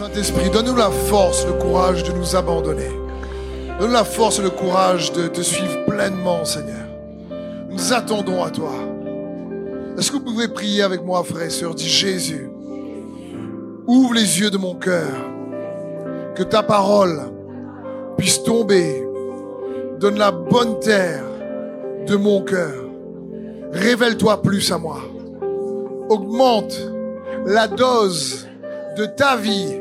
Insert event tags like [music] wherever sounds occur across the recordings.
Saint-Esprit, donne-nous la force, le courage de nous abandonner. Donne-nous la force et le courage de te suivre pleinement, Seigneur. Nous attendons à toi. Est-ce que vous pouvez prier avec moi, frère et sœur? Dis Jésus, ouvre les yeux de mon cœur, que ta parole puisse tomber. Donne la bonne terre de mon cœur. Révèle-toi plus à moi. Augmente la dose de ta vie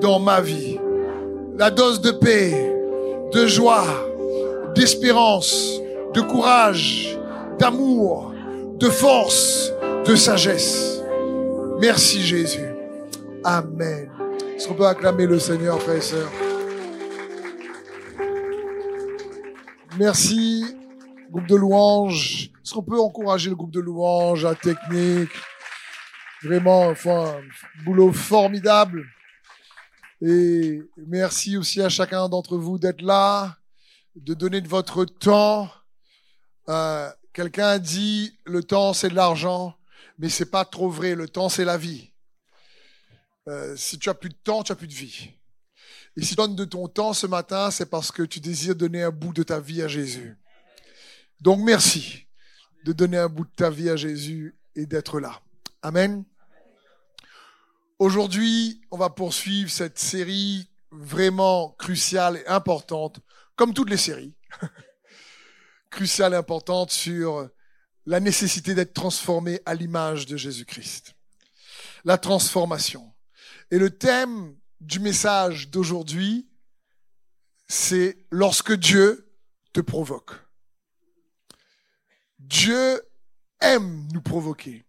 dans ma vie. La dose de paix, de joie, d'espérance, de courage, d'amour, de force, de sagesse. Merci Jésus. Amen. Est-ce qu'on peut acclamer le Seigneur, frères et sœurs? Merci, groupe de louanges. Est-ce qu'on peut encourager le groupe de louanges, la technique? Vraiment, enfin, un boulot formidable. Et merci aussi à chacun d'entre vous d'être là, de donner de votre temps. Euh, Quelqu'un a dit le temps c'est de l'argent, mais c'est pas trop vrai. Le temps c'est la vie. Euh, si tu as plus de temps, tu as plus de vie. Et si tu donnes de ton temps ce matin, c'est parce que tu désires donner un bout de ta vie à Jésus. Donc merci de donner un bout de ta vie à Jésus et d'être là. Amen. Aujourd'hui, on va poursuivre cette série vraiment cruciale et importante, comme toutes les séries, [laughs] cruciale et importante sur la nécessité d'être transformé à l'image de Jésus-Christ. La transformation. Et le thème du message d'aujourd'hui, c'est lorsque Dieu te provoque. Dieu aime nous provoquer.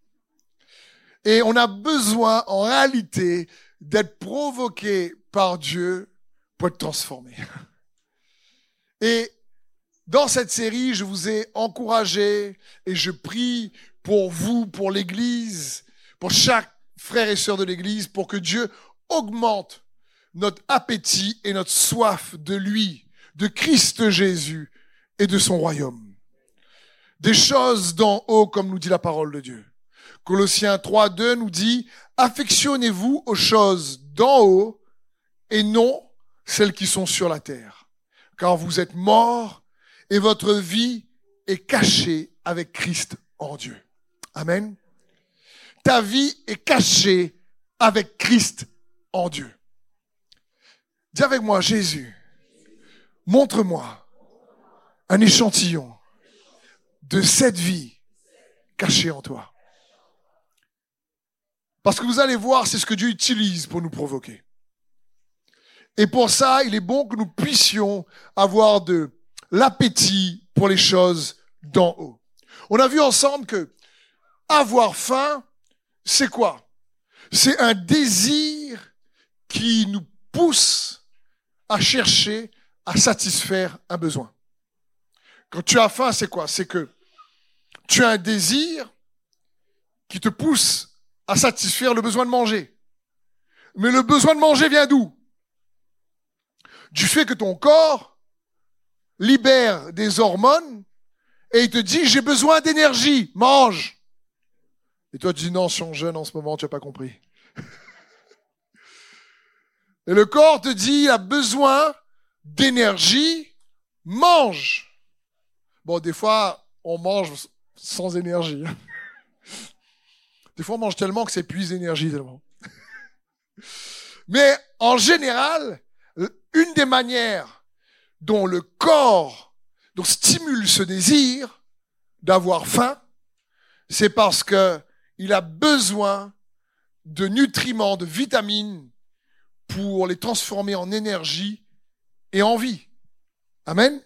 Et on a besoin, en réalité, d'être provoqué par Dieu pour être transformé. [laughs] Et dans cette série, je vous ai encouragé et je prie pour vous, pour l'Église, pour chaque frère et sœur de l'Église, pour que Dieu augmente notre appétit et notre soif de lui, de Christ Jésus et de son royaume. Des choses d'en haut, comme nous dit la parole de Dieu. Colossiens 3, 2 nous dit, affectionnez-vous aux choses d'en haut et non celles qui sont sur la terre. Car vous êtes morts et votre vie est cachée avec Christ en Dieu. Amen. Ta vie est cachée avec Christ en Dieu. Dis avec moi, Jésus, montre-moi un échantillon de cette vie cachée en toi. Parce que vous allez voir, c'est ce que Dieu utilise pour nous provoquer. Et pour ça, il est bon que nous puissions avoir de l'appétit pour les choses d'en haut. On a vu ensemble que avoir faim, c'est quoi? C'est un désir qui nous pousse à chercher à satisfaire un besoin. Quand tu as faim, c'est quoi? C'est que tu as un désir qui te pousse à satisfaire le besoin de manger. Mais le besoin de manger vient d'où? Du fait que ton corps libère des hormones et il te dit j'ai besoin d'énergie, mange. Et toi tu dis non, je suis jeune en ce moment, tu n'as pas compris. [laughs] Et le corps te dit il a besoin d'énergie, mange. Bon, des fois, on mange sans énergie. [laughs] Des fois, on mange tellement que c'est épuise l'énergie tellement. Mais en général, une des manières dont le corps stimule ce désir d'avoir faim, c'est parce que il a besoin de nutriments, de vitamines pour les transformer en énergie et en vie. Amen.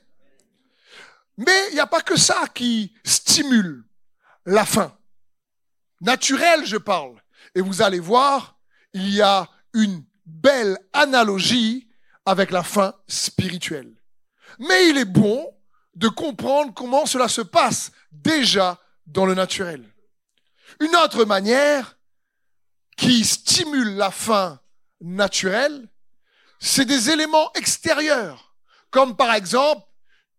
Mais il n'y a pas que ça qui stimule la faim naturel, je parle. Et vous allez voir, il y a une belle analogie avec la faim spirituelle. Mais il est bon de comprendre comment cela se passe déjà dans le naturel. Une autre manière qui stimule la faim naturelle, c'est des éléments extérieurs, comme par exemple,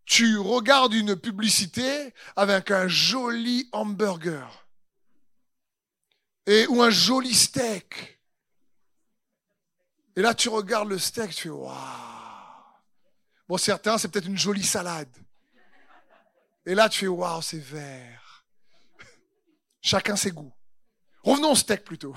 tu regardes une publicité avec un joli hamburger et, ou un joli steak. Et là, tu regardes le steak, tu fais waouh. Bon, certains, c'est peut-être une jolie salade. Et là, tu fais waouh, c'est vert. [laughs] Chacun ses goûts. Revenons au steak plutôt.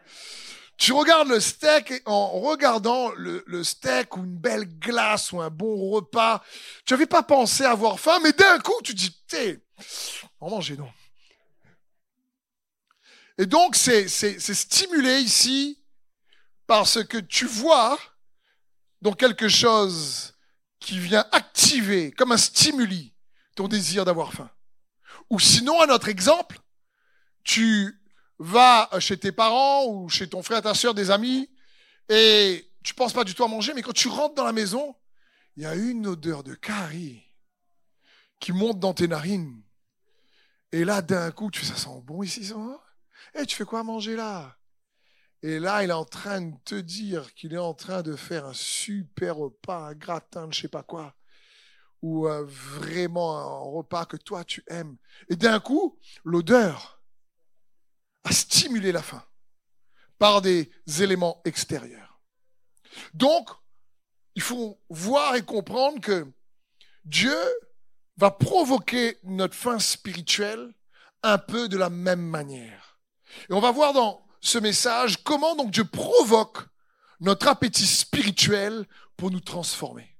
[laughs] tu regardes le steak et en regardant le, le, steak ou une belle glace ou un bon repas, tu n'avais pas pensé avoir faim, mais d'un coup, tu dis, t'es, en manger non. Et donc, c'est stimulé ici parce que tu vois dans quelque chose qui vient activer, comme un stimuli, ton désir d'avoir faim. Ou sinon, un autre exemple, tu vas chez tes parents ou chez ton frère, ta soeur, des amis, et tu penses pas du tout à manger, mais quand tu rentres dans la maison, il y a une odeur de curry qui monte dans tes narines. Et là, d'un coup, tu ça sent bon ici, ça Et eh, tu fais quoi manger là? Et là, il est en train de te dire qu'il est en train de faire un super repas, un gratin de je sais pas quoi, ou euh, vraiment un repas que toi tu aimes. Et d'un coup, l'odeur a stimulé la faim par des éléments extérieurs. Donc, il faut voir et comprendre que Dieu va provoquer notre faim spirituelle un peu de la même manière. Et on va voir dans ce message, comment donc Dieu provoque notre appétit spirituel pour nous transformer.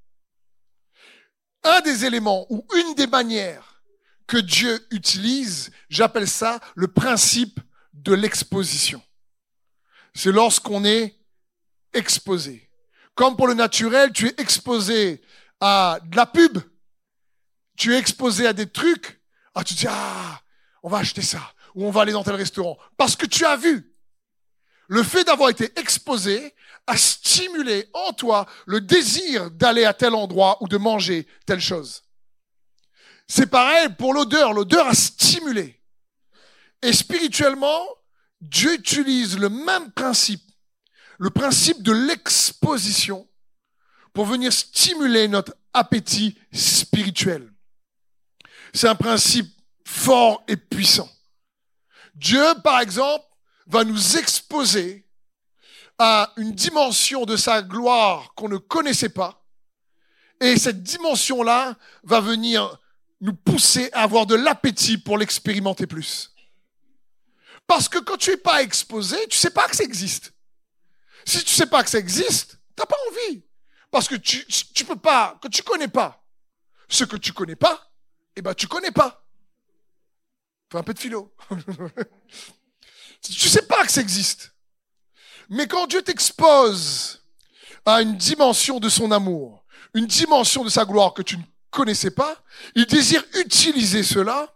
Un des éléments ou une des manières que Dieu utilise, j'appelle ça le principe de l'exposition. C'est lorsqu'on est exposé. Comme pour le naturel, tu es exposé à de la pub, tu es exposé à des trucs, ah, tu dis, ah, on va acheter ça, ou on va aller dans tel restaurant, parce que tu as vu le fait d'avoir été exposé a stimulé en toi le désir d'aller à tel endroit ou de manger telle chose. C'est pareil pour l'odeur. L'odeur a stimulé. Et spirituellement, Dieu utilise le même principe, le principe de l'exposition, pour venir stimuler notre appétit spirituel. C'est un principe fort et puissant. Dieu, par exemple, va nous exposer à une dimension de sa gloire qu'on ne connaissait pas. Et cette dimension-là va venir nous pousser à avoir de l'appétit pour l'expérimenter plus. Parce que quand tu es pas exposé, tu sais pas que ça existe. Si tu sais pas que ça existe, t'as pas envie. Parce que tu, tu peux pas, que tu connais pas ce que tu connais pas, eh ben, tu connais pas. Fais un peu de philo. [laughs] Tu sais pas que ça existe. Mais quand Dieu t'expose à une dimension de son amour, une dimension de sa gloire que tu ne connaissais pas, il désire utiliser cela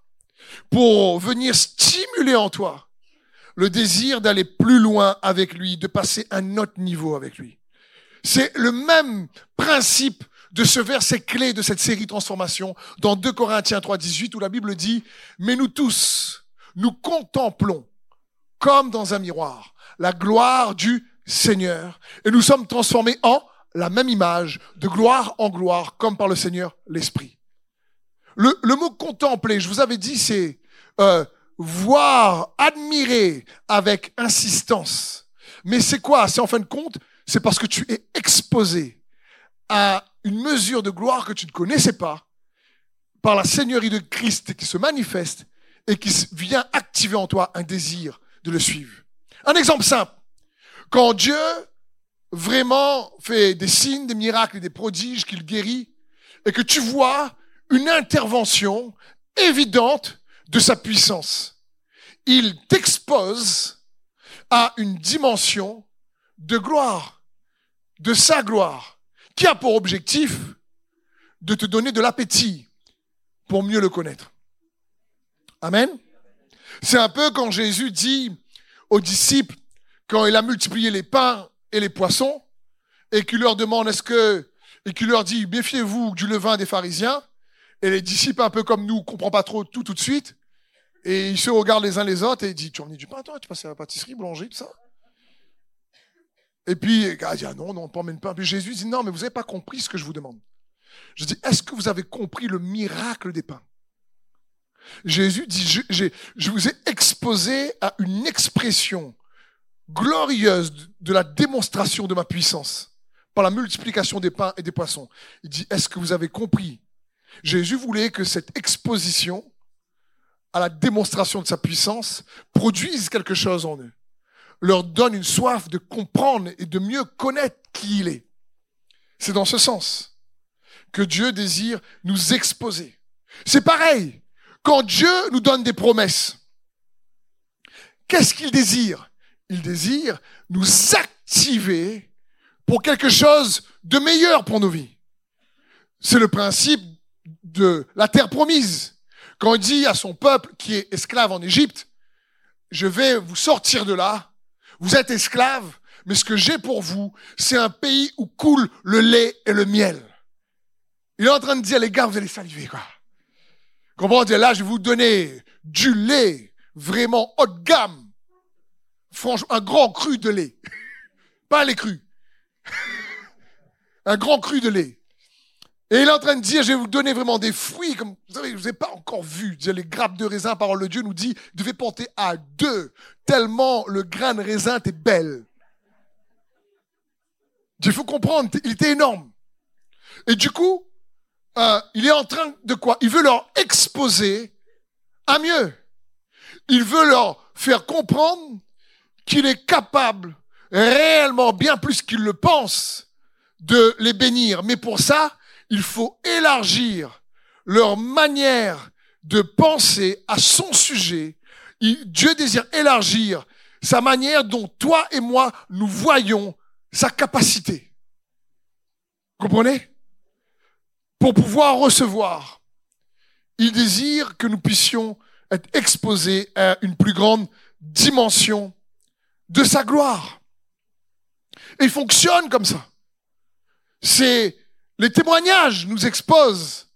pour venir stimuler en toi le désir d'aller plus loin avec lui, de passer un autre niveau avec lui. C'est le même principe de ce verset clé de cette série transformation dans 2 Corinthiens 3, 18 où la Bible dit, mais nous tous, nous contemplons comme dans un miroir, la gloire du Seigneur. Et nous sommes transformés en la même image, de gloire en gloire, comme par le Seigneur l'Esprit. Le, le, mot contempler, je vous avais dit, c'est euh, voir, admirer avec insistance. Mais c'est quoi? C'est en fin de compte, c'est parce que tu es exposé à une mesure de gloire que tu ne connaissais pas par la Seigneurie de Christ qui se manifeste et qui vient activer en toi un désir de le suivre. Un exemple simple. Quand Dieu vraiment fait des signes, des miracles et des prodiges qu'il guérit, et que tu vois une intervention évidente de sa puissance, il t'expose à une dimension de gloire, de sa gloire, qui a pour objectif de te donner de l'appétit pour mieux le connaître. Amen. C'est un peu quand Jésus dit aux disciples, quand il a multiplié les pains et les poissons, et qu'il leur demande est-ce que, et qu'il leur dit, méfiez-vous du levain des pharisiens, et les disciples, un peu comme nous, comprennent pas trop tout tout de suite, et ils se regardent les uns les autres, et ils disent, tu as du pain, toi, tu passes à la pâtisserie, boulangerie, tout ça? Et puis, il dit, ah non, non, on ne emmène pas. Puis Jésus dit, non, mais vous n'avez pas compris ce que je vous demande. Je dis, est-ce que vous avez compris le miracle des pains? Jésus dit, je, je, vous ai exposé à une expression glorieuse de la démonstration de ma puissance par la multiplication des pains et des poissons. Il dit, est-ce que vous avez compris? Jésus voulait que cette exposition à la démonstration de sa puissance produise quelque chose en eux, leur donne une soif de comprendre et de mieux connaître qui il est. C'est dans ce sens que Dieu désire nous exposer. C'est pareil, quand Dieu nous donne des promesses, qu'est-ce qu'il désire? Il désire nous activer pour quelque chose de meilleur pour nos vies. C'est le principe de la terre promise. Quand il dit à son peuple qui est esclave en Égypte, je vais vous sortir de là, vous êtes esclaves, mais ce que j'ai pour vous, c'est un pays où coule le lait et le miel. Il est en train de dire, les gars, vous allez saliver, quoi. Comment dire, là, je vais vous donner du lait vraiment haut de gamme. Franchement, un grand cru de lait. [laughs] Pas les crus. [laughs] un grand cru de lait. Et il est en train de dire, je vais vous donner vraiment des fruits, comme vous savez, je vous ai pas encore vu. Les grappes de raisin, parole de Dieu nous dit, vous devez porter à deux, tellement le grain de raisin est belle. Il faut comprendre, il était énorme. Et du coup, euh, il est en train de quoi? Il veut leur exposer à mieux. Il veut leur faire comprendre qu'il est capable, réellement, bien plus qu'il le pense, de les bénir. Mais pour ça, il faut élargir leur manière de penser à son sujet. Dieu désire élargir sa manière dont toi et moi nous voyons sa capacité. Comprenez? Pour pouvoir recevoir, il désire que nous puissions être exposés à une plus grande dimension de sa gloire. Et il fonctionne comme ça. C'est les témoignages nous exposent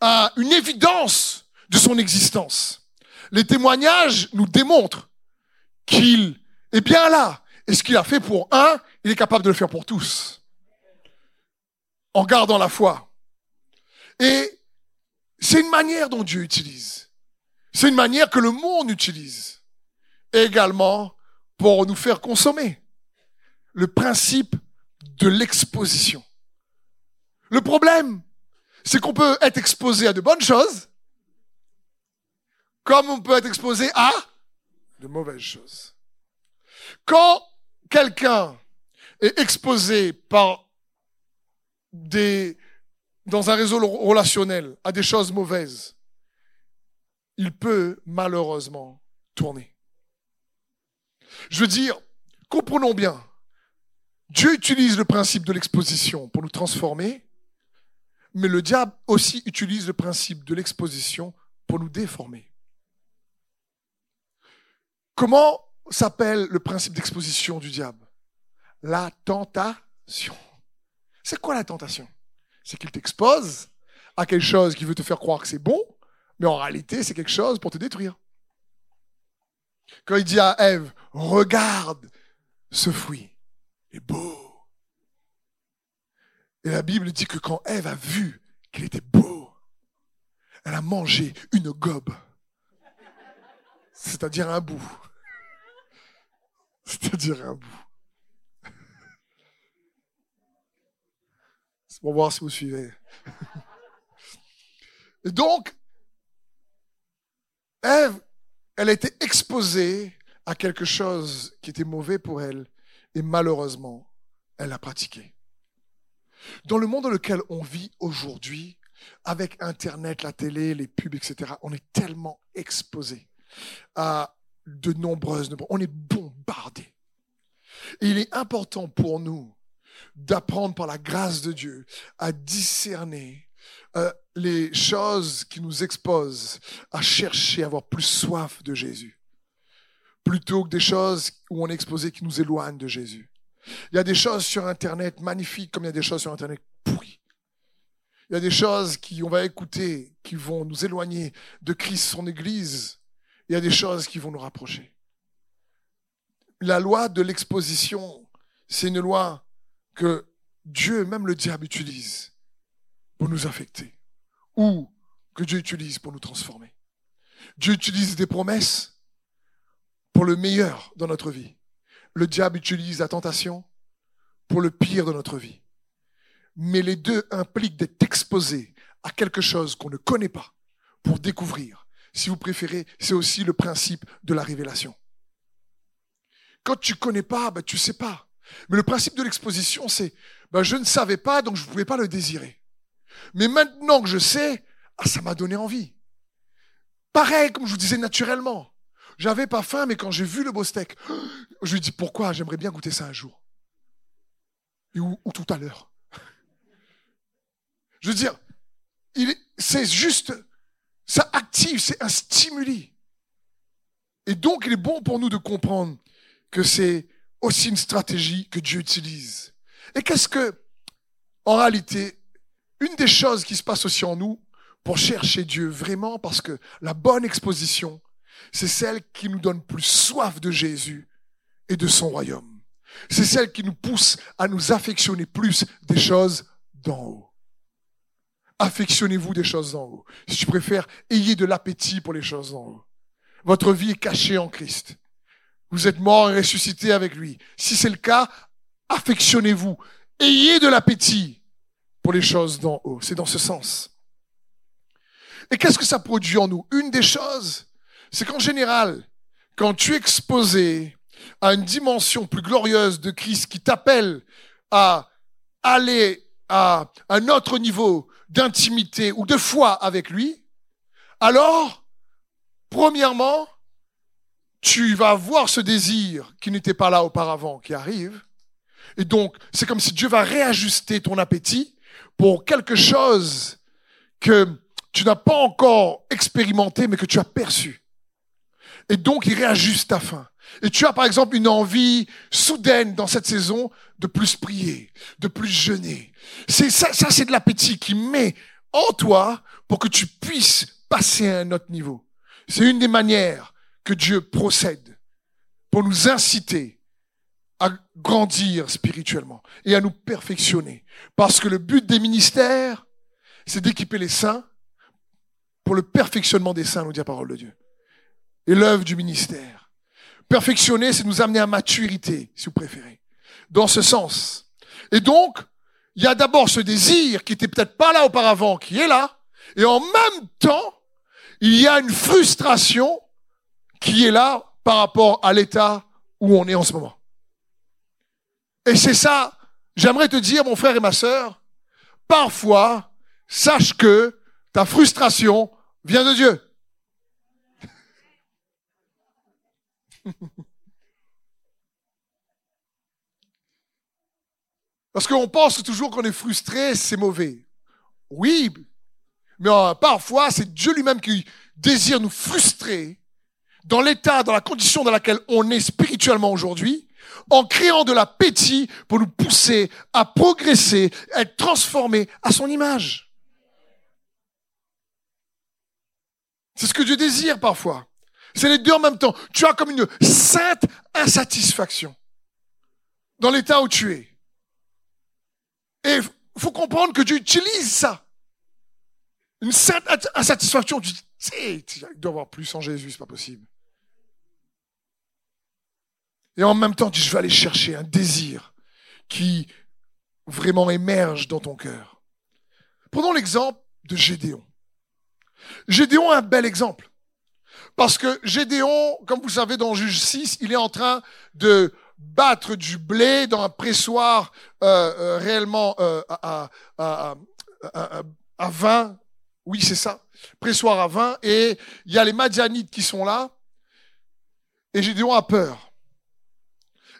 à une évidence de son existence. Les témoignages nous démontrent qu'il est bien là. Et ce qu'il a fait pour un, il est capable de le faire pour tous. En gardant la foi. Et c'est une manière dont Dieu utilise. C'est une manière que le monde utilise. également pour nous faire consommer. Le principe de l'exposition. Le problème, c'est qu'on peut être exposé à de bonnes choses, comme on peut être exposé à de mauvaises choses. Quand quelqu'un est exposé dans un réseau relationnel à des choses mauvaises, il peut malheureusement tourner. Je veux dire, comprenons bien, Dieu utilise le principe de l'exposition pour nous transformer, mais le diable aussi utilise le principe de l'exposition pour nous déformer. Comment s'appelle le principe d'exposition du diable? La tentation. C'est quoi la tentation? C'est qu'il t'expose à quelque chose qui veut te faire croire que c'est bon, mais en réalité, c'est quelque chose pour te détruire. Quand il dit à Ève, regarde ce fruit, il est beau. Et la Bible dit que quand Ève a vu qu'il était beau, elle a mangé une gobe, c'est-à-dire un bout. C'est-à-dire un bout. C'est pour voir si vous suivez. Et donc, Ève, elle a été exposée à quelque chose qui était mauvais pour elle, et malheureusement, elle l'a pratiqué. Dans le monde dans lequel on vit aujourd'hui, avec Internet, la télé, les pubs, etc., on est tellement exposé à de nombreuses... On est bombardé. Il est important pour nous d'apprendre par la grâce de Dieu à discerner euh, les choses qui nous exposent à chercher à avoir plus soif de Jésus, plutôt que des choses où on est exposé qui nous éloignent de Jésus. Il y a des choses sur Internet magnifiques comme il y a des choses sur Internet pourries. Il y a des choses qui on va écouter, qui vont nous éloigner de Christ, son Église. Il y a des choses qui vont nous rapprocher. La loi de l'exposition, c'est une loi que Dieu, même le diable, utilise pour nous affecter ou que Dieu utilise pour nous transformer. Dieu utilise des promesses pour le meilleur dans notre vie le diable utilise la tentation pour le pire de notre vie. Mais les deux impliquent d'être exposés à quelque chose qu'on ne connaît pas pour découvrir. Si vous préférez, c'est aussi le principe de la révélation. Quand tu connais pas, ben, tu sais pas. Mais le principe de l'exposition, c'est, ben, je ne savais pas, donc je ne pouvais pas le désirer. Mais maintenant que je sais, ah, ça m'a donné envie. Pareil, comme je vous disais naturellement. J'avais pas faim, mais quand j'ai vu le beau steak, je lui dis pourquoi j'aimerais bien goûter ça un jour? Et ou, tout à l'heure. Je veux dire, c'est juste, ça active, c'est un stimuli. Et donc, il est bon pour nous de comprendre que c'est aussi une stratégie que Dieu utilise. Et qu'est-ce que, en réalité, une des choses qui se passe aussi en nous pour chercher Dieu vraiment, parce que la bonne exposition, c'est celle qui nous donne plus soif de Jésus et de son royaume. C'est celle qui nous pousse à nous affectionner plus des choses d'en haut. Affectionnez-vous des choses d'en haut. Si tu préfères, ayez de l'appétit pour les choses d'en haut. Votre vie est cachée en Christ. Vous êtes mort et ressuscité avec lui. Si c'est le cas, affectionnez-vous. Ayez de l'appétit pour les choses d'en haut. C'est dans ce sens. Et qu'est-ce que ça produit en nous? Une des choses, c'est qu'en général, quand tu es exposé à une dimension plus glorieuse de Christ qui t'appelle à aller à un autre niveau d'intimité ou de foi avec lui, alors, premièrement, tu vas voir ce désir qui n'était pas là auparavant qui arrive. Et donc, c'est comme si Dieu va réajuster ton appétit pour quelque chose que tu n'as pas encore expérimenté, mais que tu as perçu. Et donc, il réajuste ta faim. Et tu as, par exemple, une envie soudaine dans cette saison de plus prier, de plus jeûner. C'est ça, ça c'est de l'appétit qui met en toi pour que tu puisses passer à un autre niveau. C'est une des manières que Dieu procède pour nous inciter à grandir spirituellement et à nous perfectionner. Parce que le but des ministères, c'est d'équiper les saints pour le perfectionnement des saints, nous dit la parole de Dieu. Et l'œuvre du ministère. Perfectionner, c'est nous amener à maturité, si vous préférez. Dans ce sens. Et donc, il y a d'abord ce désir qui était peut-être pas là auparavant, qui est là. Et en même temps, il y a une frustration qui est là par rapport à l'état où on est en ce moment. Et c'est ça, j'aimerais te dire, mon frère et ma sœur, parfois, sache que ta frustration vient de Dieu. [laughs] Parce qu'on pense toujours qu'on est frustré, c'est mauvais. Oui, mais euh, parfois c'est Dieu lui-même qui désire nous frustrer dans l'état, dans la condition dans laquelle on est spirituellement aujourd'hui, en créant de l'appétit pour nous pousser à progresser, à être transformés à son image. C'est ce que Dieu désire parfois. C'est les deux en même temps. Tu as comme une sainte insatisfaction dans l'état où tu es. Et faut comprendre que Dieu utilise ça. Une sainte insatisfaction. Tu dis, il doit avoir plus en Jésus, c'est pas possible. Et en même temps, tu dis, je vais aller chercher un désir qui vraiment émerge dans ton cœur. Prenons l'exemple de Gédéon. Gédéon est un bel exemple. Parce que Gédéon, comme vous savez dans Juge 6, il est en train de battre du blé dans un pressoir euh, euh, réellement euh, à, à, à, à, vin. Oui, c'est ça. Pressoir à vin. Et il y a les Madianites qui sont là. Et Gédéon a peur.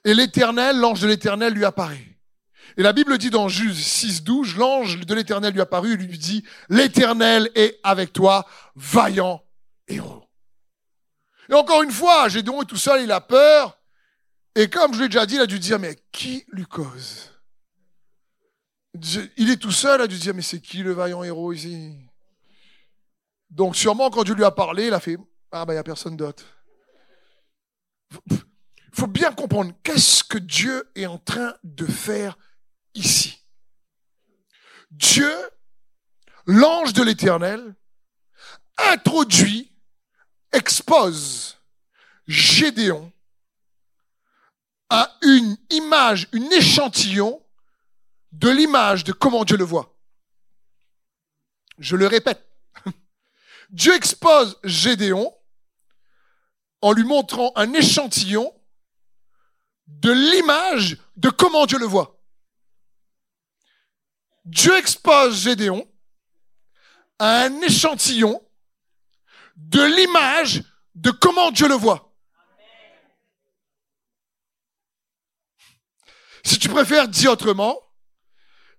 Et l'Éternel, l'ange de l'Éternel lui apparaît. Et la Bible dit dans Juge 6, 12, l'ange de l'Éternel lui apparut et lui dit, l'Éternel est avec toi, vaillant héros. Et encore une fois, Gédéon est tout seul, il a peur. Et comme je l'ai déjà dit, il a dû dire, mais qui lui cause? Il est tout seul, il a dû dire, mais c'est qui le vaillant héros ici? Donc sûrement quand Dieu lui a parlé, il a fait, ah ben il n'y a personne d'autre. Il faut bien comprendre qu'est-ce que Dieu est en train de faire ici? Dieu, l'ange de l'Éternel, introduit, expose Gédéon à une image, une échantillon de l'image de comment Dieu le voit. Je le répète. [laughs] Dieu expose Gédéon en lui montrant un échantillon de l'image de comment Dieu le voit. Dieu expose Gédéon à un échantillon de l'image de comment Dieu le voit. Si tu préfères dire autrement,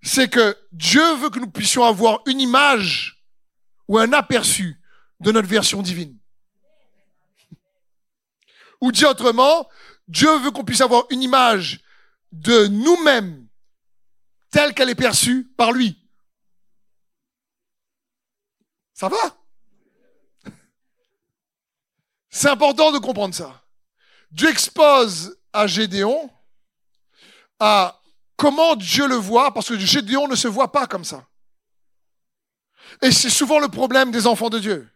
c'est que Dieu veut que nous puissions avoir une image ou un aperçu de notre version divine. Ou dit autrement, Dieu veut qu'on puisse avoir une image de nous-mêmes telle qu'elle est perçue par lui. Ça va? C'est important de comprendre ça. Dieu expose à Gédéon à comment Dieu le voit, parce que Gédéon ne se voit pas comme ça. Et c'est souvent le problème des enfants de Dieu.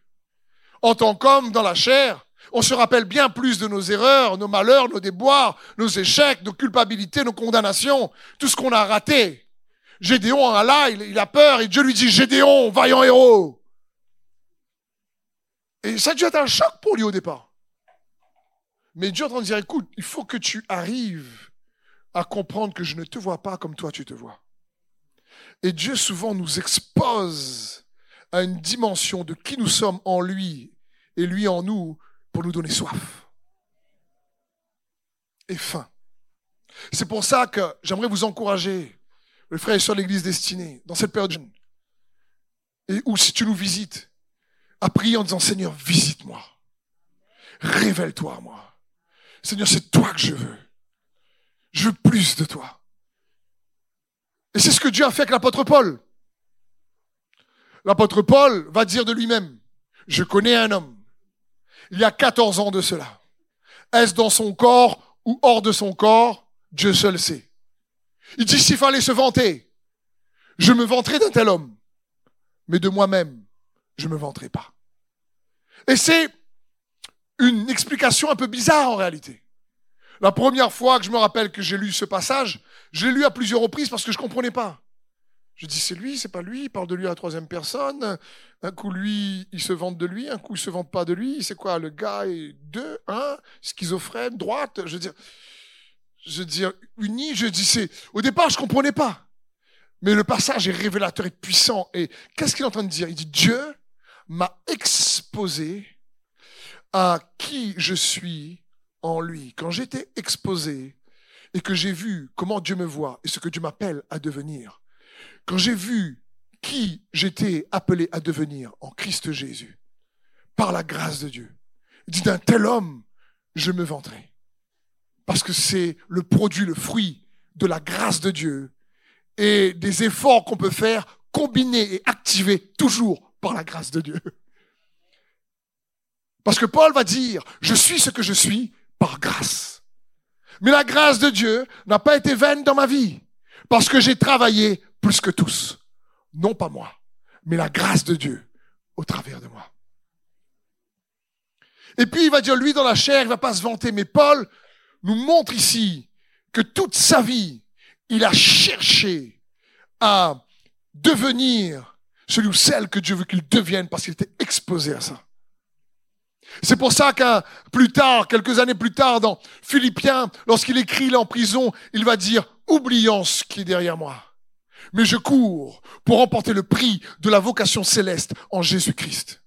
En tant qu'homme dans la chair, on se rappelle bien plus de nos erreurs, nos malheurs, nos déboires, nos échecs, nos culpabilités, nos condamnations, tout ce qu'on a raté. Gédéon a là, il, a peur et Dieu lui dit Gédéon, vaillant héros. Et ça a dû être un choc pour lui au départ. Mais Dieu est en train de dire écoute, il faut que tu arrives à comprendre que je ne te vois pas comme toi tu te vois. Et Dieu souvent nous expose à une dimension de qui nous sommes en lui et lui en nous pour nous donner soif et faim. C'est pour ça que j'aimerais vous encourager, le frère et soeur de l'Église destinée, dans cette période et où si tu nous visites, à prier en disant Seigneur, visite-moi. Révèle-toi à moi. Seigneur, c'est toi que je veux. Je veux plus de toi. Et c'est ce que Dieu a fait avec l'apôtre Paul. L'apôtre Paul va dire de lui-même, je connais un homme il y a 14 ans de cela. Est-ce dans son corps ou hors de son corps? Dieu seul sait. Il dit s'il fallait se vanter, je me vanterai d'un tel homme, mais de moi-même, je ne me vanterai pas. Et c'est une explication un peu bizarre en réalité. La première fois que je me rappelle que j'ai lu ce passage, je l'ai lu à plusieurs reprises parce que je ne comprenais pas. Je dis, c'est lui, c'est pas lui, il parle de lui à la troisième personne. Un coup, lui, il se vante de lui, un coup, il se vante pas de lui. C'est quoi, le gars est deux, un, schizophrène, droite, je veux dire, je veux dire, uni, je dis, c'est, au départ, je comprenais pas. Mais le passage est révélateur et puissant. Et qu'est-ce qu'il est en train de dire? Il dit, Dieu m'a exposé à qui je suis en lui. Quand j'étais exposé et que j'ai vu comment Dieu me voit et ce que Dieu m'appelle à devenir, quand j'ai vu qui j'étais appelé à devenir en Christ Jésus, par la grâce de Dieu, dit d'un tel homme, je me vanterai. Parce que c'est le produit, le fruit de la grâce de Dieu et des efforts qu'on peut faire combinés et activés toujours par la grâce de Dieu. Parce que Paul va dire, je suis ce que je suis par grâce. Mais la grâce de Dieu n'a pas été vaine dans ma vie. Parce que j'ai travaillé plus que tous. Non pas moi, mais la grâce de Dieu au travers de moi. Et puis il va dire, lui dans la chair, il va pas se vanter, mais Paul nous montre ici que toute sa vie, il a cherché à devenir celui ou celle que Dieu veut qu'il devienne parce qu'il était exposé à ça. C'est pour ça qu'un plus tard, quelques années plus tard, dans Philippiens, lorsqu'il écrit, est en prison, il va dire, oublions ce qui est derrière moi mais je cours pour remporter le prix de la vocation céleste en Jésus-Christ.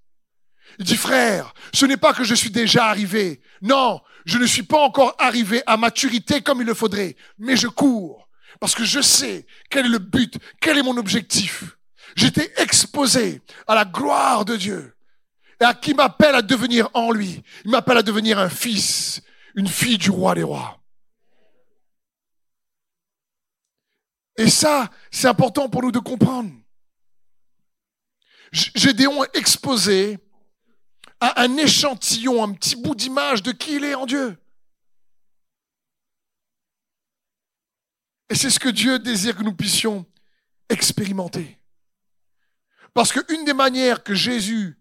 Il dit, frère, ce n'est pas que je suis déjà arrivé. Non, je ne suis pas encore arrivé à maturité comme il le faudrait, mais je cours parce que je sais quel est le but, quel est mon objectif. J'étais exposé à la gloire de Dieu et à qui m'appelle à devenir en lui. Il m'appelle à devenir un fils, une fille du roi des rois. Et ça, c'est important pour nous de comprendre. Gédéon est exposé à un échantillon, un petit bout d'image de qui il est en Dieu. Et c'est ce que Dieu désire que nous puissions expérimenter. Parce qu'une des manières que Jésus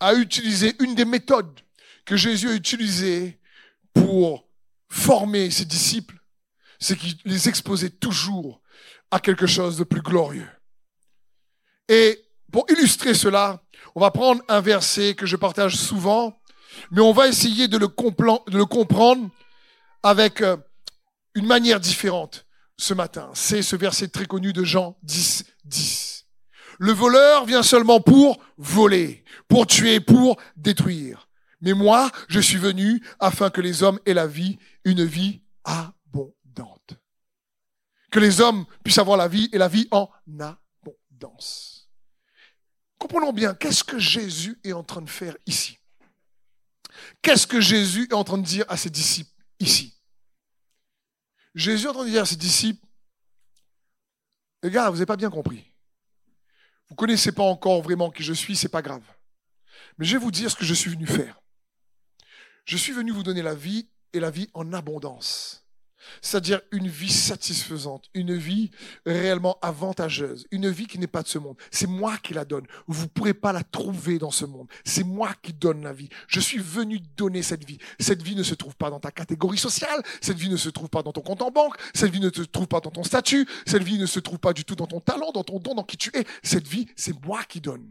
a utilisé, une des méthodes que Jésus a utilisées pour former ses disciples, c'est qu'il les exposait toujours à quelque chose de plus glorieux. Et pour illustrer cela, on va prendre un verset que je partage souvent, mais on va essayer de le, de le comprendre avec euh, une manière différente ce matin. C'est ce verset très connu de Jean 10, 10. Le voleur vient seulement pour voler, pour tuer, pour détruire. Mais moi, je suis venu afin que les hommes aient la vie, une vie abondante. Que les hommes puissent avoir la vie et la vie en abondance. Comprenons bien, qu'est-ce que Jésus est en train de faire ici? Qu'est-ce que Jésus est en train de dire à ses disciples ici? Jésus est en train de dire à ses disciples, les gars, vous n'avez pas bien compris. Vous connaissez pas encore vraiment qui je suis, c'est pas grave. Mais je vais vous dire ce que je suis venu faire. Je suis venu vous donner la vie et la vie en abondance. C'est-à-dire une vie satisfaisante, une vie réellement avantageuse, une vie qui n'est pas de ce monde. C'est moi qui la donne. Vous ne pourrez pas la trouver dans ce monde. C'est moi qui donne la vie. Je suis venu donner cette vie. Cette vie ne se trouve pas dans ta catégorie sociale, cette vie ne se trouve pas dans ton compte en banque, cette vie ne se trouve pas dans ton statut, cette vie ne se trouve pas du tout dans ton talent, dans ton don, dans qui tu es. Cette vie, c'est moi qui donne.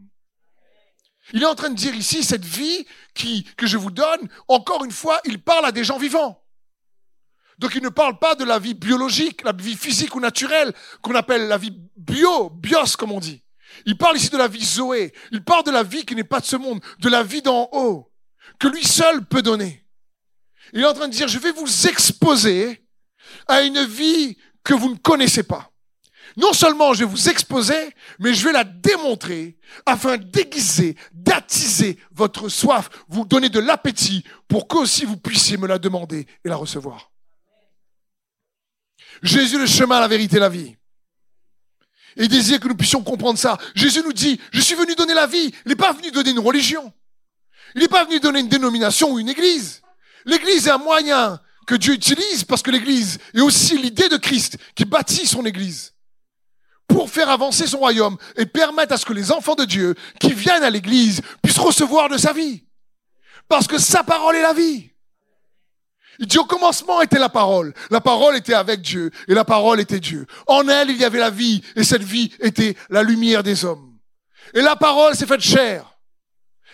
Il est en train de dire ici, cette vie qui, que je vous donne, encore une fois, il parle à des gens vivants. Donc il ne parle pas de la vie biologique, la vie physique ou naturelle, qu'on appelle la vie bio, bios comme on dit. Il parle ici de la vie Zoé. Il parle de la vie qui n'est pas de ce monde, de la vie d'en haut, que lui seul peut donner. Il est en train de dire, je vais vous exposer à une vie que vous ne connaissez pas. Non seulement je vais vous exposer, mais je vais la démontrer afin d'aiguiser, d'attiser votre soif, vous donner de l'appétit pour qu'aussi vous puissiez me la demander et la recevoir. Jésus le chemin, la vérité, la vie. Et il désire que nous puissions comprendre ça. Jésus nous dit, je suis venu donner la vie. Il n'est pas venu donner une religion. Il n'est pas venu donner une dénomination ou une église. L'église est un moyen que Dieu utilise parce que l'église est aussi l'idée de Christ qui bâtit son église pour faire avancer son royaume et permettre à ce que les enfants de Dieu qui viennent à l'église puissent recevoir de sa vie. Parce que sa parole est la vie. Il dit au commencement était la parole. La parole était avec Dieu et la parole était Dieu. En elle, il y avait la vie et cette vie était la lumière des hommes. Et la parole s'est faite chair.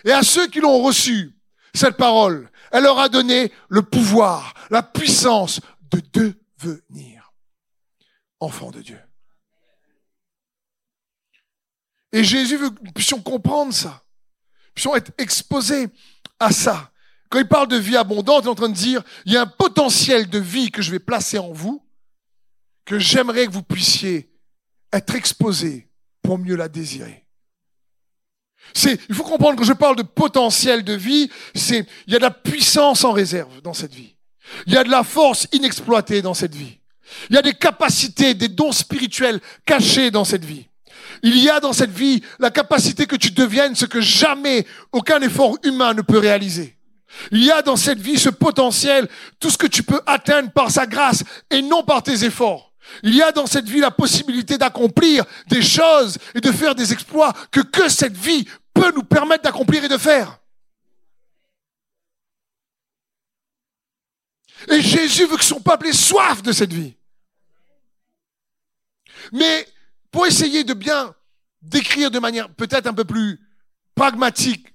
Et à ceux qui l'ont reçue, cette parole, elle leur a donné le pouvoir, la puissance de devenir enfants de Dieu. Et Jésus veut que nous puissions comprendre ça, puissions être exposés à ça. Quand il parle de vie abondante, il est en train de dire, il y a un potentiel de vie que je vais placer en vous, que j'aimerais que vous puissiez être exposés pour mieux la désirer. C'est, il faut comprendre que je parle de potentiel de vie, c'est, il y a de la puissance en réserve dans cette vie. Il y a de la force inexploitée dans cette vie. Il y a des capacités, des dons spirituels cachés dans cette vie. Il y a dans cette vie la capacité que tu deviennes ce que jamais aucun effort humain ne peut réaliser. Il y a dans cette vie ce potentiel, tout ce que tu peux atteindre par sa grâce et non par tes efforts. Il y a dans cette vie la possibilité d'accomplir des choses et de faire des exploits que que cette vie peut nous permettre d'accomplir et de faire. Et Jésus veut que son peuple ait soif de cette vie. Mais pour essayer de bien décrire de manière peut-être un peu plus pragmatique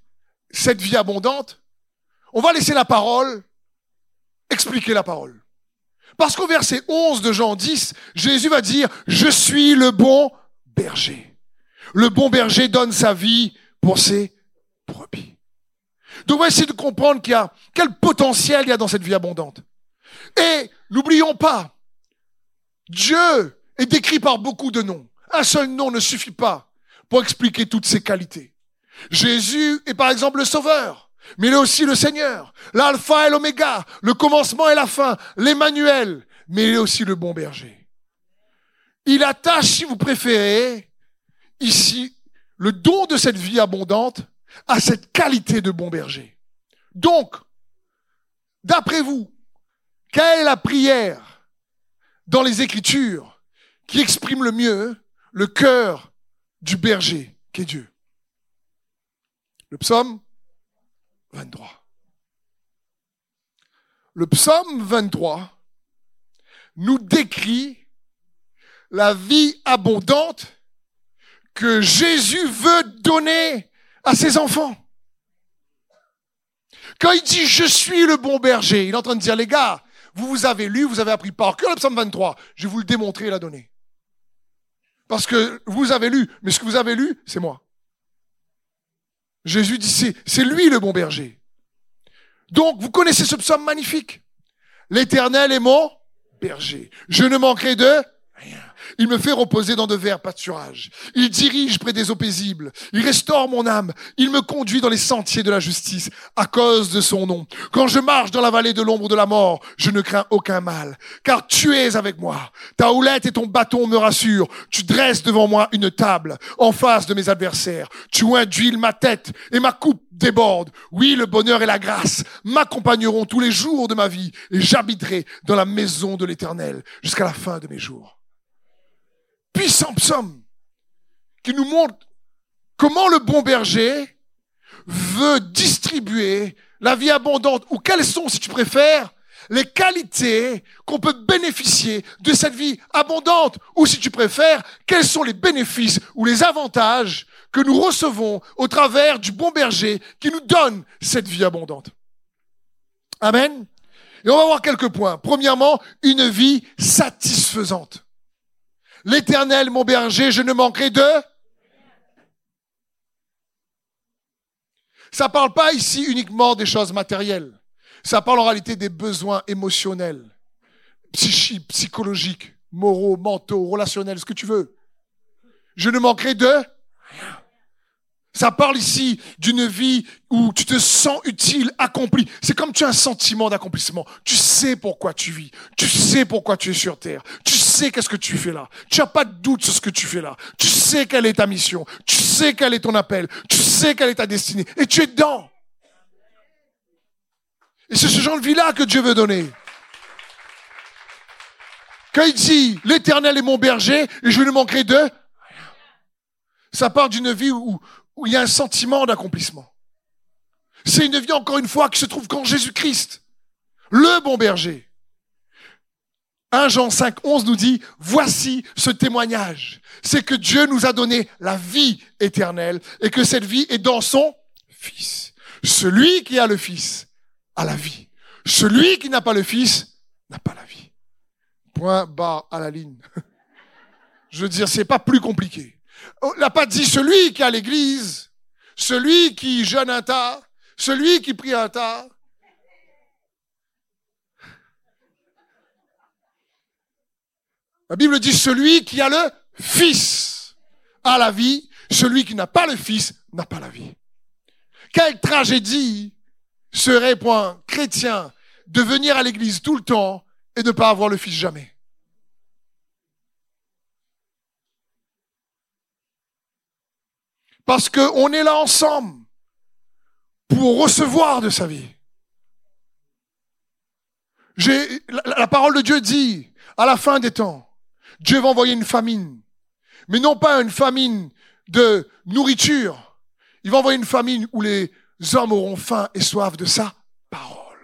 cette vie abondante, on va laisser la parole expliquer la parole. Parce qu'au verset 11 de Jean 10, Jésus va dire, je suis le bon berger. Le bon berger donne sa vie pour ses brebis. Donc on de comprendre qu'il y a, quel potentiel il y a dans cette vie abondante. Et n'oublions pas, Dieu est décrit par beaucoup de noms. Un seul nom ne suffit pas pour expliquer toutes ses qualités. Jésus est par exemple le sauveur mais il est aussi le Seigneur, l'alpha et l'oméga, le commencement et la fin, l'Emmanuel, mais il est aussi le bon berger. Il attache, si vous préférez, ici, le don de cette vie abondante à cette qualité de bon berger. Donc, d'après vous, quelle est la prière dans les Écritures qui exprime le mieux le cœur du berger qui est Dieu? Le psaume 23. le psaume 23 nous décrit la vie abondante que Jésus veut donner à ses enfants. Quand il dit je suis le bon berger, il est en train de dire les gars, vous vous avez lu, vous avez appris par cœur le psaume 23. Je vais vous le démontrer et la donner. Parce que vous avez lu, mais ce que vous avez lu, c'est moi. Jésus dit c'est lui le bon berger. Donc vous connaissez ce psaume magnifique? L'éternel est mon berger. Je ne manquerai de rien. Il me fait reposer dans de verts pâturages. Il dirige près des eaux paisibles. Il restaure mon âme. Il me conduit dans les sentiers de la justice à cause de son nom. Quand je marche dans la vallée de l'ombre de la mort, je ne crains aucun mal, car tu es avec moi. Ta houlette et ton bâton me rassurent. Tu dresses devant moi une table en face de mes adversaires. Tu induis ma tête et ma coupe déborde. Oui, le bonheur et la grâce m'accompagneront tous les jours de ma vie et j'habiterai dans la maison de l'éternel jusqu'à la fin de mes jours puissant psaume qui nous montre comment le bon berger veut distribuer la vie abondante, ou quelles sont, si tu préfères, les qualités qu'on peut bénéficier de cette vie abondante, ou si tu préfères, quels sont les bénéfices ou les avantages que nous recevons au travers du bon berger qui nous donne cette vie abondante. Amen. Et on va voir quelques points. Premièrement, une vie satisfaisante. L'éternel, mon berger, je ne manquerai de... Ça parle pas ici uniquement des choses matérielles. Ça parle en réalité des besoins émotionnels, psychiques, psychologiques, moraux, mentaux, relationnels, ce que tu veux. Je ne manquerai de rien. Ça parle ici d'une vie où tu te sens utile, accompli. C'est comme tu as un sentiment d'accomplissement. Tu sais pourquoi tu vis. Tu sais pourquoi tu es sur terre. Tu qu'est-ce que tu fais là. Tu n'as pas de doute sur ce que tu fais là. Tu sais quelle est ta mission. Tu sais quel est ton appel. Tu sais quelle est ta destinée. Et tu es dedans. Et c'est ce genre de vie-là que Dieu veut donner. Quand il dit, l'éternel est mon berger et je ne manquerai de. Ça part d'une vie où, où il y a un sentiment d'accomplissement. C'est une vie, encore une fois, qui se trouve qu'en Jésus-Christ, le bon berger. 1 Jean 5, 11 nous dit, voici ce témoignage. C'est que Dieu nous a donné la vie éternelle et que cette vie est dans son Fils. Celui qui a le Fils a la vie. Celui qui n'a pas le Fils n'a pas la vie. Point bas à la ligne. [laughs] Je veux dire, c'est pas plus compliqué. On n'a dit celui qui a l'église, celui qui jeûne un tas, celui qui prie un tas, La Bible dit celui qui a le Fils a la vie, celui qui n'a pas le Fils n'a pas la vie. Quelle tragédie serait pour un chrétien de venir à l'église tout le temps et ne pas avoir le Fils jamais. Parce qu'on est là ensemble pour recevoir de sa vie. La parole de Dieu dit, à la fin des temps, Dieu va envoyer une famine. Mais non pas une famine de nourriture. Il va envoyer une famine où les hommes auront faim et soif de sa parole.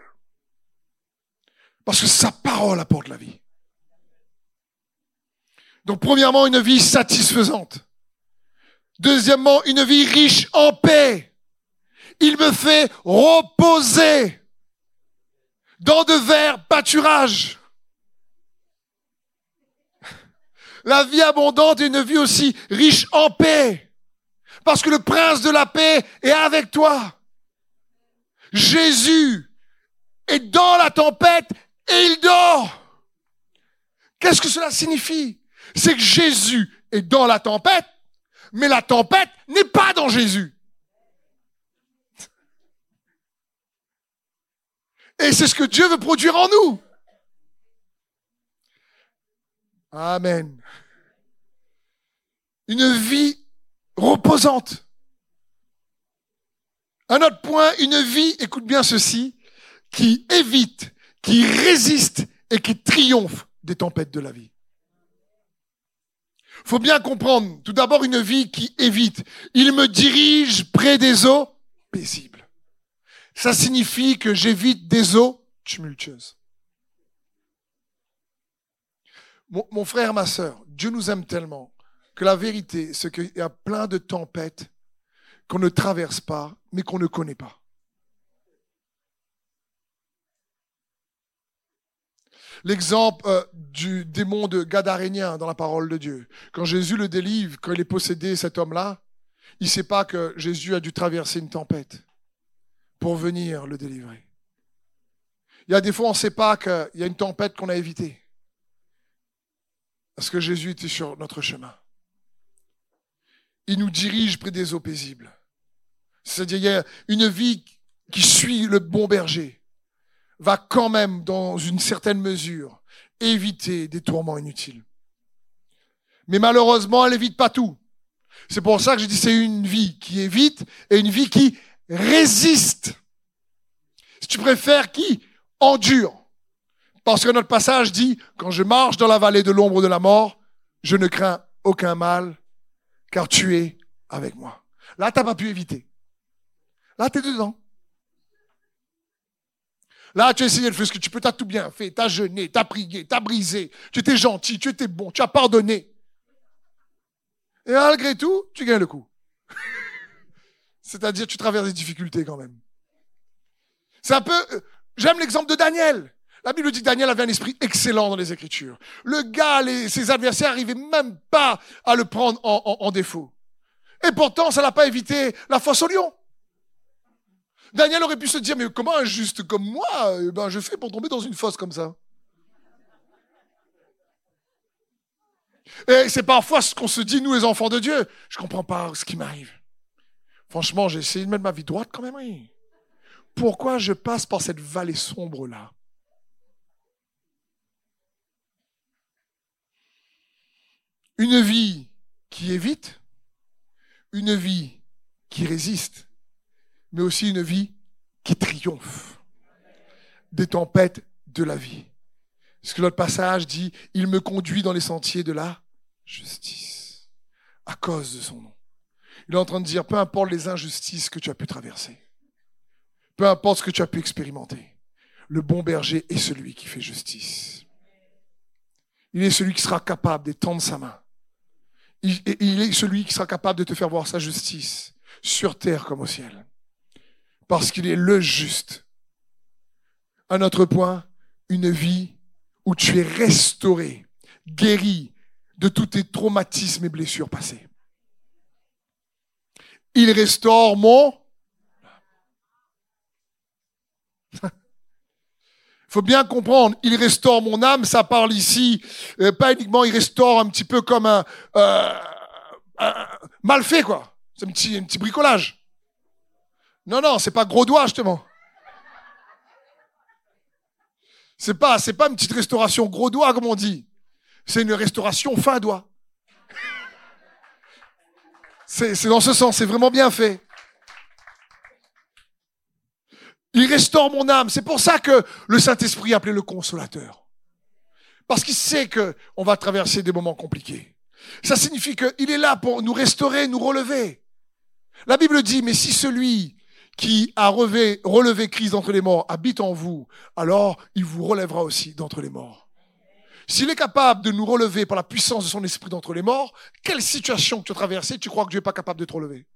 Parce que sa parole apporte la vie. Donc premièrement, une vie satisfaisante. Deuxièmement, une vie riche en paix. Il me fait reposer dans de verts pâturages. La vie abondante est une vie aussi riche en paix. Parce que le prince de la paix est avec toi. Jésus est dans la tempête et il dort. Qu'est-ce que cela signifie? C'est que Jésus est dans la tempête, mais la tempête n'est pas dans Jésus. Et c'est ce que Dieu veut produire en nous. Amen. Une vie reposante. Un autre point, une vie, écoute bien ceci, qui évite, qui résiste et qui triomphe des tempêtes de la vie. Faut bien comprendre, tout d'abord une vie qui évite. Il me dirige près des eaux paisibles. Ça signifie que j'évite des eaux tumultueuse. Mon, frère, ma sœur, Dieu nous aime tellement que la vérité, c'est qu'il y a plein de tempêtes qu'on ne traverse pas, mais qu'on ne connaît pas. L'exemple euh, du démon de Gadarénien dans la parole de Dieu. Quand Jésus le délivre, quand il est possédé, cet homme-là, il ne sait pas que Jésus a dû traverser une tempête pour venir le délivrer. Il y a des fois, on ne sait pas qu'il y a une tempête qu'on a évitée. Parce que Jésus était sur notre chemin. Il nous dirige près des eaux paisibles. C'est-à-dire, une vie qui suit le bon berger va quand même, dans une certaine mesure, éviter des tourments inutiles. Mais malheureusement, elle évite pas tout. C'est pour ça que je dis c'est une vie qui évite et une vie qui résiste. Si tu préfères qui endure. Parce que notre passage dit, quand je marche dans la vallée de l'ombre de la mort, je ne crains aucun mal, car tu es avec moi. Là, t'as pas pu éviter. Là, tu es dedans. Là, tu as essayé de faire ce que tu peux, tu as tout bien fait, tu as jeûné, tu as prié, tu as brisé, tu étais gentil, tu étais bon, tu as pardonné. Et malgré tout, tu gagnes le coup. [laughs] C'est-à-dire, tu traverses des difficultés quand même. C'est un peu, euh, j'aime l'exemple de Daniel. La Bible dit que Daniel avait un esprit excellent dans les Écritures. Le gars, ses adversaires n'arrivaient même pas à le prendre en, défaut. Et pourtant, ça n'a pas évité la fosse au lion. Daniel aurait pu se dire, mais comment un juste comme moi, eh ben, je fais pour tomber dans une fosse comme ça? Et c'est parfois ce qu'on se dit, nous les enfants de Dieu. Je comprends pas ce qui m'arrive. Franchement, j'ai essayé de mettre ma vie droite quand même, oui. Pourquoi je passe par cette vallée sombre-là? Une vie qui évite, une vie qui résiste, mais aussi une vie qui triomphe des tempêtes de la vie. Ce que notre passage dit, il me conduit dans les sentiers de la justice, à cause de son nom. Il est en train de dire, peu importe les injustices que tu as pu traverser, peu importe ce que tu as pu expérimenter, le bon berger est celui qui fait justice. Il est celui qui sera capable d'étendre sa main. Il est celui qui sera capable de te faire voir sa justice sur terre comme au ciel parce qu'il est le juste. Un autre point, une vie où tu es restauré, guéri de tous tes traumatismes et blessures passées. Il restaure mon... [laughs] Faut bien comprendre, il restaure mon âme, ça parle ici, euh, pas uniquement il restaure un petit peu comme un, euh, mal fait, quoi. C'est un petit, un petit bricolage. Non, non, c'est pas gros doigt, justement. C'est pas, c'est pas une petite restauration gros doigt, comme on dit. C'est une restauration fin doigt. C'est, c'est dans ce sens, c'est vraiment bien fait. Il restaure mon âme. C'est pour ça que le Saint-Esprit appelé le consolateur. Parce qu'il sait que on va traverser des moments compliqués. Ça signifie qu'il est là pour nous restaurer, nous relever. La Bible dit, mais si celui qui a relevé, relevé Christ d'entre les morts habite en vous, alors il vous relèvera aussi d'entre les morts. S'il est capable de nous relever par la puissance de son esprit d'entre les morts, quelle situation que tu as traversée, tu crois que Dieu n'est pas capable de te relever?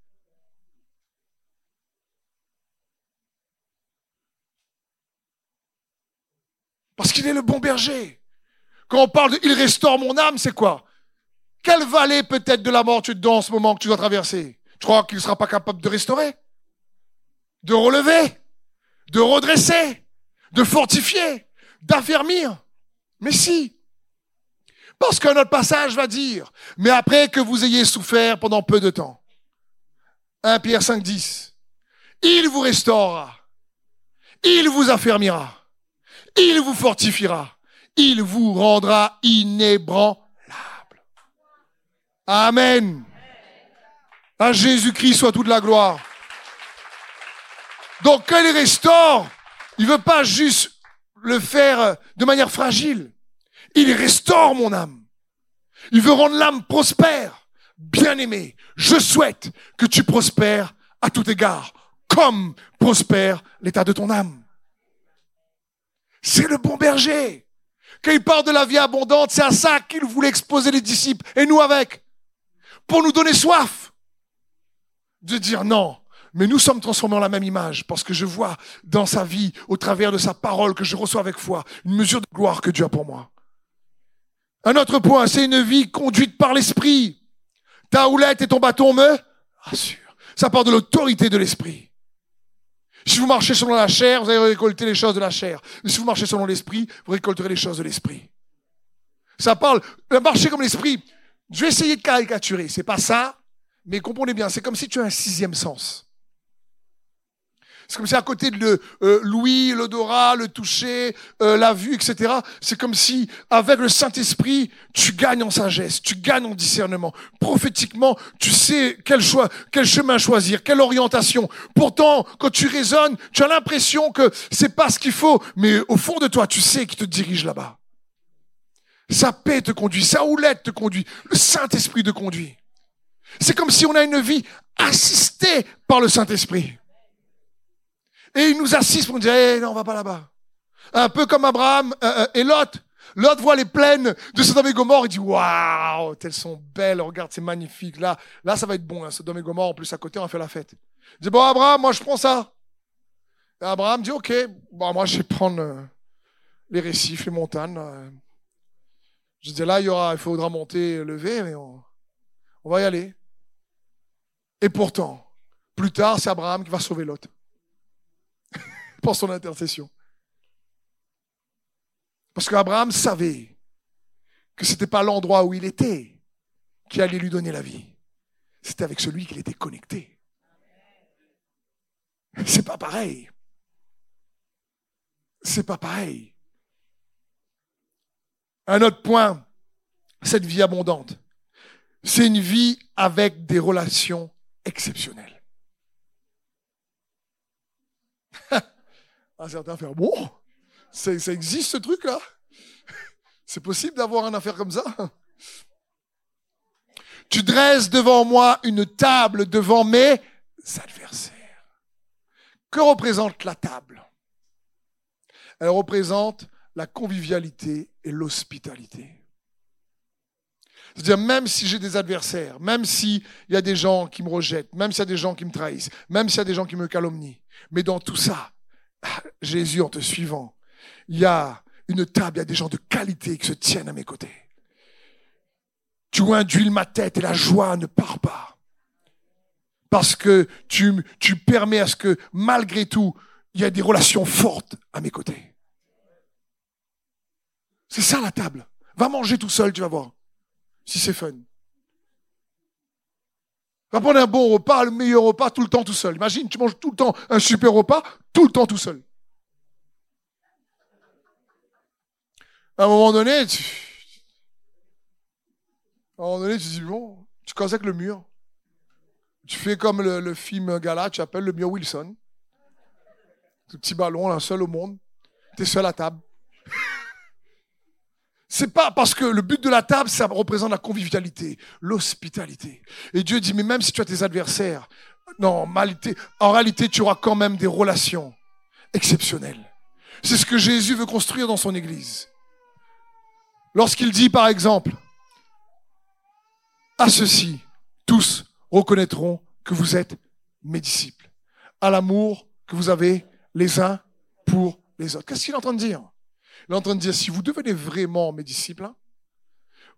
Parce qu'il est le bon berger. Quand on parle de il restaure mon âme, c'est quoi? Quelle vallée peut-être de la mort tu es dans en ce moment que tu dois traverser? Tu crois qu'il ne sera pas capable de restaurer? De relever, de redresser, de fortifier, d'affermir? Mais si. Parce que notre passage va dire, mais après que vous ayez souffert pendant peu de temps, 1 Pierre 5, 10, il vous restaurera, il vous affermira, il vous fortifiera, il vous rendra inébranlable. Amen. À Jésus-Christ soit toute la gloire. Donc quand il restaure, il veut pas juste le faire de manière fragile. Il restaure mon âme. Il veut rendre l'âme prospère. Bien aimé, je souhaite que tu prospères à tout égard, comme prospère l'état de ton âme. C'est le bon berger. Quand il parle de la vie abondante, c'est à ça qu'il voulait exposer les disciples, et nous avec, pour nous donner soif de dire non, mais nous sommes transformés en la même image parce que je vois dans sa vie, au travers de sa parole que je reçois avec foi, une mesure de gloire que Dieu a pour moi. Un autre point, c'est une vie conduite par l'esprit. Ta houlette et ton bâton me. Ça part de l'autorité de l'esprit. Si vous marchez selon la chair, vous allez récolter les choses de la chair. Mais si vous marchez selon l'esprit, vous récolterez les choses de l'esprit. Ça parle, marcher comme l'esprit. Je vais essayer de caricaturer. C'est pas ça, mais comprenez bien, c'est comme si tu as un sixième sens. C'est comme si à côté de euh, l'ouïe, l'odorat, le toucher, euh, la vue, etc., c'est comme si avec le Saint-Esprit, tu gagnes en sagesse, tu gagnes en discernement. Prophétiquement, tu sais quel choix, quel chemin choisir, quelle orientation. Pourtant, quand tu raisonnes, tu as l'impression que c'est pas ce qu'il faut, mais au fond de toi, tu sais qui te dirige là-bas. Sa paix te conduit, sa houlette te conduit, le Saint-Esprit te conduit. C'est comme si on a une vie assistée par le Saint-Esprit. Et il nous assiste pour nous dire, eh, non, on va pas là-bas. Un peu comme Abraham euh, euh, et Lot. Lot voit les plaines de Sodome et Gomorre, il dit, waouh, elles sont belles, regarde, c'est magnifique. Là, là, ça va être bon, hein, Sodome et Gomorre, en plus, à côté, on va faire la fête. Il dit, bon, Abraham, moi, je prends ça. Abraham dit, ok, moi, je vais prendre euh, les récifs, les montagnes. Je dis, là, il y aura, il faudra monter, lever, mais on, on va y aller. Et pourtant, plus tard, c'est Abraham qui va sauver Lot pour son intercession. Parce qu'Abraham savait que ce n'était pas l'endroit où il était qui allait lui donner la vie. C'était avec celui qu'il était connecté. C'est pas pareil. C'est pas pareil. Un autre point, cette vie abondante, c'est une vie avec des relations exceptionnelles. [laughs] Un certain faire bon, ça, existe ce truc-là? [laughs] C'est possible d'avoir une affaire comme ça? Tu dresses devant moi une table devant mes adversaires. Que représente la table? Elle représente la convivialité et l'hospitalité. C'est-à-dire, même si j'ai des adversaires, même s'il y a des gens qui me rejettent, même s'il y a des gens qui me trahissent, même s'il y a des gens qui me calomnient, mais dans tout ça, Jésus, en te suivant, il y a une table, il y a des gens de qualité qui se tiennent à mes côtés. Tu induis ma tête et la joie ne part pas. Parce que tu, tu permets à ce que, malgré tout, il y ait des relations fortes à mes côtés. C'est ça la table. Va manger tout seul, tu vas voir. Si c'est fun. Va prendre un bon repas, le meilleur repas, tout le temps tout seul. Imagine, tu manges tout le temps un super repas, tout le temps tout seul. À un moment donné, tu... À un moment donné, tu dis, bon, tu casses avec le mur. Tu fais comme le, film Gala, tu appelles le mur Wilson. Ce petit ballon, un seul au monde. Tu es seul à table. C'est pas parce que le but de la table, ça représente la convivialité, l'hospitalité. Et Dieu dit, mais même si tu as tes adversaires, non, en réalité, tu auras quand même des relations exceptionnelles. C'est ce que Jésus veut construire dans son Église. Lorsqu'il dit, par exemple, à ceux-ci, tous reconnaîtront que vous êtes mes disciples, à l'amour que vous avez les uns pour les autres. Qu'est-ce qu'il est en train de dire? Il est en train de dire, si vous devenez vraiment mes disciples, hein,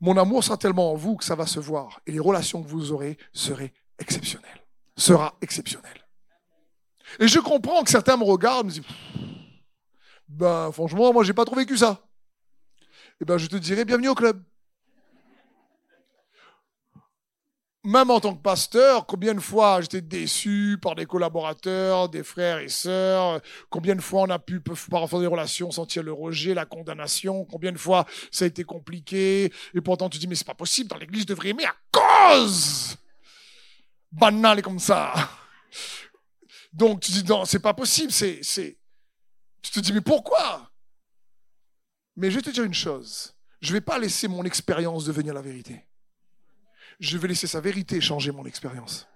mon amour sera tellement en vous que ça va se voir. Et les relations que vous aurez seraient exceptionnelles. Sera exceptionnelle. Et je comprends que certains me regardent me disent, ben, franchement, moi, j'ai pas trop vécu ça. Eh ben, je te dirais, bienvenue au club. Même en tant que pasteur, combien de fois j'étais déçu par des collaborateurs, des frères et sœurs, combien de fois on a pu parfois des relations sentir le rejet, la condamnation, combien de fois ça a été compliqué, et pourtant tu dis mais c'est pas possible, dans l'église je devrais aimer à cause banal et comme ça. Donc tu dis non, c'est pas possible, c'est c'est tu te dis mais pourquoi? Mais je vais te dire une chose, je vais pas laisser mon expérience devenir la vérité je vais laisser sa vérité changer mon expérience.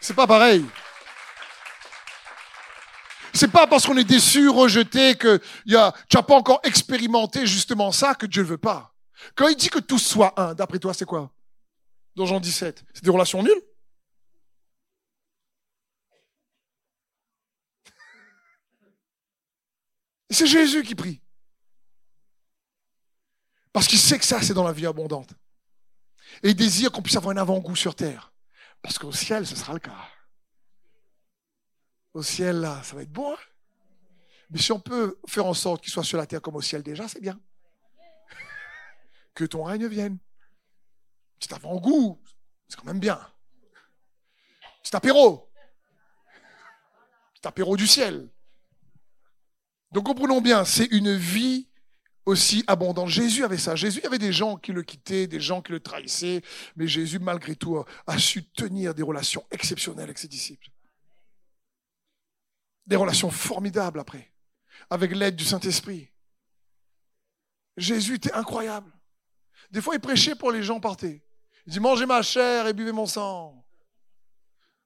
C'est pas pareil. C'est pas parce qu'on est déçu, rejeté, que y a, tu n'as pas encore expérimenté justement ça que Dieu ne veut pas. Quand il dit que tous soient un, d'après toi, c'est quoi? Dans Jean 17, c'est des relations nulles? C'est Jésus qui prie. Parce qu'il sait que ça, c'est dans la vie abondante. Et désire qu'on puisse avoir un avant-goût sur terre. Parce qu'au ciel, ce sera le cas. Au ciel, là, ça va être bon. Hein. Mais si on peut faire en sorte qu'il soit sur la terre comme au ciel déjà, c'est bien. [laughs] Que ton règne vienne. Petit avant-goût, c'est quand même bien. Petit apéro. Petit apéro du ciel. Donc comprenons bien, c'est une vie aussi abondante. Jésus avait ça. Jésus avait des gens qui le quittaient, des gens qui le trahissaient, mais Jésus, malgré tout, a su tenir des relations exceptionnelles avec ses disciples. Des relations formidables après, avec l'aide du Saint-Esprit. Jésus était incroyable. Des fois, il prêchait pour les gens partaient. Il dit, mangez ma chair et buvez mon sang.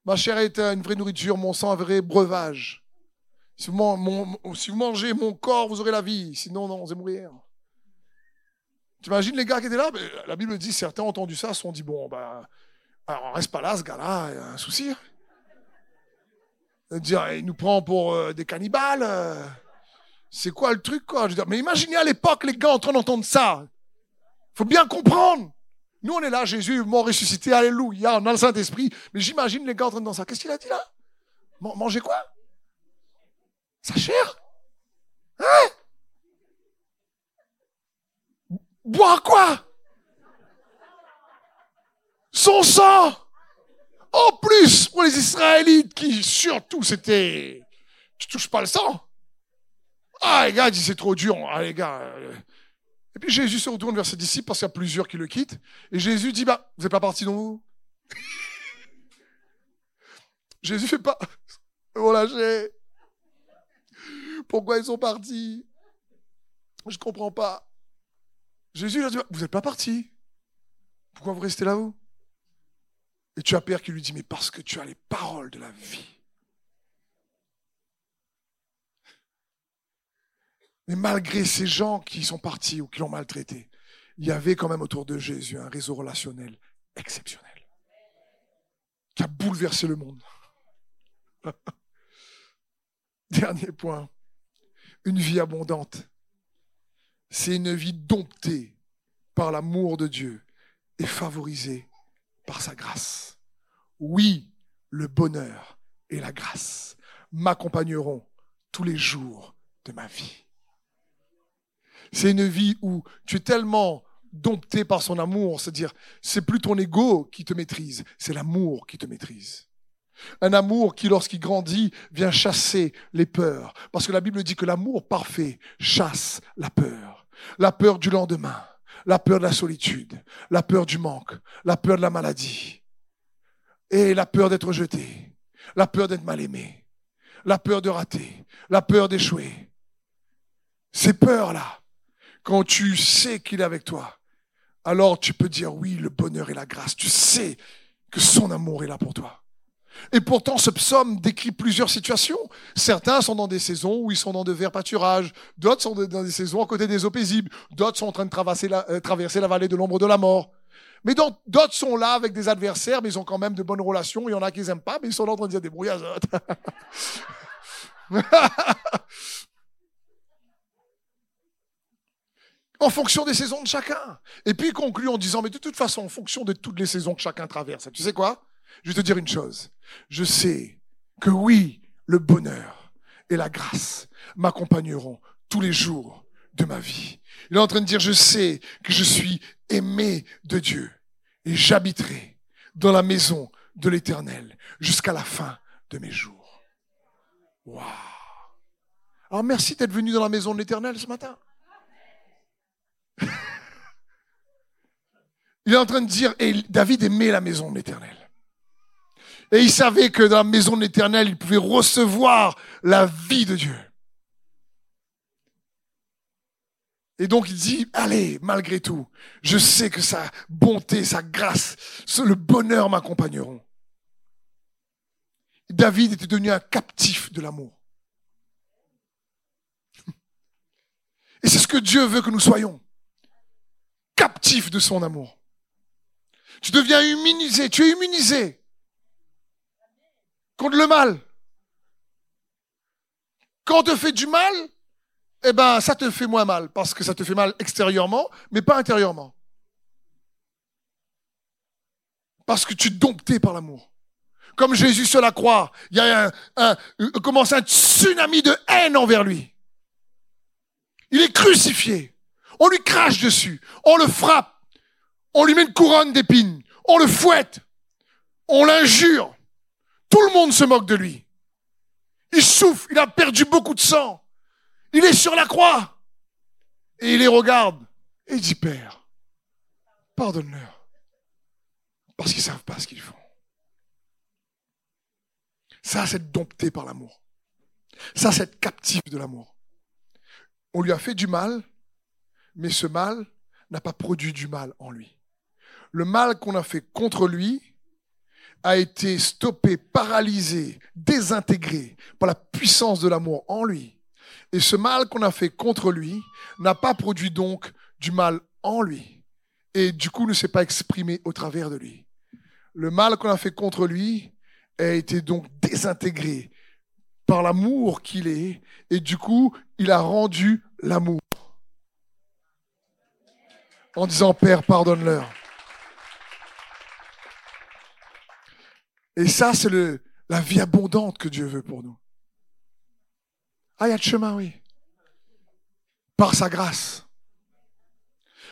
Ma chair est une vraie nourriture, mon sang un vrai breuvage. Si vous, mangez mon corps, vous aurez la vie. Sinon, non, vous allez mourir. Tu imagines les gars qui étaient là? La Bible dit, certains ont entendu ça, se sont dit, bon, ben, alors, reste pas là, ce gars-là, il a un souci. Dire, il nous prend pour euh, des cannibales. C'est quoi le truc, quoi? Je veux dire, Mais imaginez à l'époque les gars en train d'entendre ça. faut bien comprendre. Nous, on est là, Jésus mort ressuscité, alléluia, on a le Saint-Esprit. Mais j'imagine les gars en train de ça. Qu'est-ce qu'il a dit là? Manger quoi? Sa chair Hein? Boire quoi? Son sang? En plus, pour les Israélites qui surtout c'était... Tu touches pas le sang Ah les gars, c'est trop dur. Ah les gars... Euh. Et puis Jésus se retourne vers ses disciples parce qu'il y a plusieurs qui le quittent. Et Jésus dit, bah, vous n'êtes pas partis non vous? [laughs] Jésus fait pas... [laughs] Relâchez. Pourquoi ils sont partis Je ne comprends pas. Jésus a dit, vous n'êtes pas partis. Pourquoi vous restez là, vous? Et tu as Père qui lui dit, mais parce que tu as les paroles de la vie. Mais malgré ces gens qui sont partis ou qui l'ont maltraité, il y avait quand même autour de Jésus un réseau relationnel exceptionnel qui a bouleversé le monde. [laughs] Dernier point une vie abondante. C'est une vie domptée par l'amour de Dieu et favorisée par sa grâce. Oui, le bonheur et la grâce m'accompagneront tous les jours de ma vie. C'est une vie où tu es tellement dompté par son amour, c'est-à-dire c'est plus ton ego qui te maîtrise, c'est l'amour qui te maîtrise. Un amour qui, lorsqu'il grandit, vient chasser les peurs. Parce que la Bible dit que l'amour parfait chasse la peur. La peur du lendemain, la peur de la solitude, la peur du manque, la peur de la maladie, et la peur d'être jeté, la peur d'être mal aimé, la peur de rater, la peur d'échouer. Ces peurs-là, quand tu sais qu'il est avec toi, alors tu peux dire oui, le bonheur et la grâce. Tu sais que son amour est là pour toi. Et pourtant, ce psaume décrit plusieurs situations. Certains sont dans des saisons où ils sont dans de verts pâturages, d'autres sont dans des saisons à côté des eaux paisibles, d'autres sont en train de traverser la, euh, vallée de l'ombre de la mort. Mais d'autres sont là avec des adversaires, mais ils ont quand même de bonnes relations. Il y en a qui n'aiment pas, mais ils sont là en train de dire des brouillasses. [laughs] en fonction des saisons de chacun. Et puis il conclut en disant, mais de toute façon, en fonction de toutes les saisons que chacun traverse, tu sais quoi? Je vais te dire une chose je sais que oui, le bonheur et la grâce m'accompagneront tous les jours de ma vie. Il est en train de dire, je sais que je suis aimé de Dieu et j'habiterai dans la maison de l'éternel jusqu'à la fin de mes jours. Waouh. Alors merci d'être venu dans la maison de l'éternel ce matin. [laughs] Il est en train de dire, et David aimait la maison de l'éternel. Et il savait que dans la maison de l'éternel, il pouvait recevoir la vie de Dieu. Et donc il dit, allez, malgré tout, je sais que sa bonté, sa grâce, le bonheur m'accompagneront. David était devenu un captif de l'amour. Et c'est ce que Dieu veut que nous soyons. Captifs de son amour. Tu deviens immunisé, tu es immunisé contre le mal. Quand on te fait du mal, eh ben, ça te fait moins mal, parce que ça te fait mal extérieurement, mais pas intérieurement. Parce que tu es dompté par l'amour. Comme Jésus sur la croix, il y a un, un, commence un tsunami de haine envers lui. Il est crucifié. On lui crache dessus. On le frappe. On lui met une couronne d'épines. On le fouette. On l'injure. Tout le monde se moque de lui. Il souffre. Il a perdu beaucoup de sang. Il est sur la croix. Et il les regarde. Et il dit, Père, pardonne-leur. Parce qu'ils savent pas ce qu'ils font. Ça, c'est dompté par l'amour. Ça, c'est captif de l'amour. On lui a fait du mal, mais ce mal n'a pas produit du mal en lui. Le mal qu'on a fait contre lui a été stoppé, paralysé, désintégré par la puissance de l'amour en lui. Et ce mal qu'on a fait contre lui n'a pas produit donc du mal en lui. Et du coup ne s'est pas exprimé au travers de lui. Le mal qu'on a fait contre lui a été donc désintégré par l'amour qu'il est. Et du coup, il a rendu l'amour. En disant, Père, pardonne-leur. Et ça, c'est la vie abondante que Dieu veut pour nous. Ah, il y a de chemin, oui. Par sa grâce.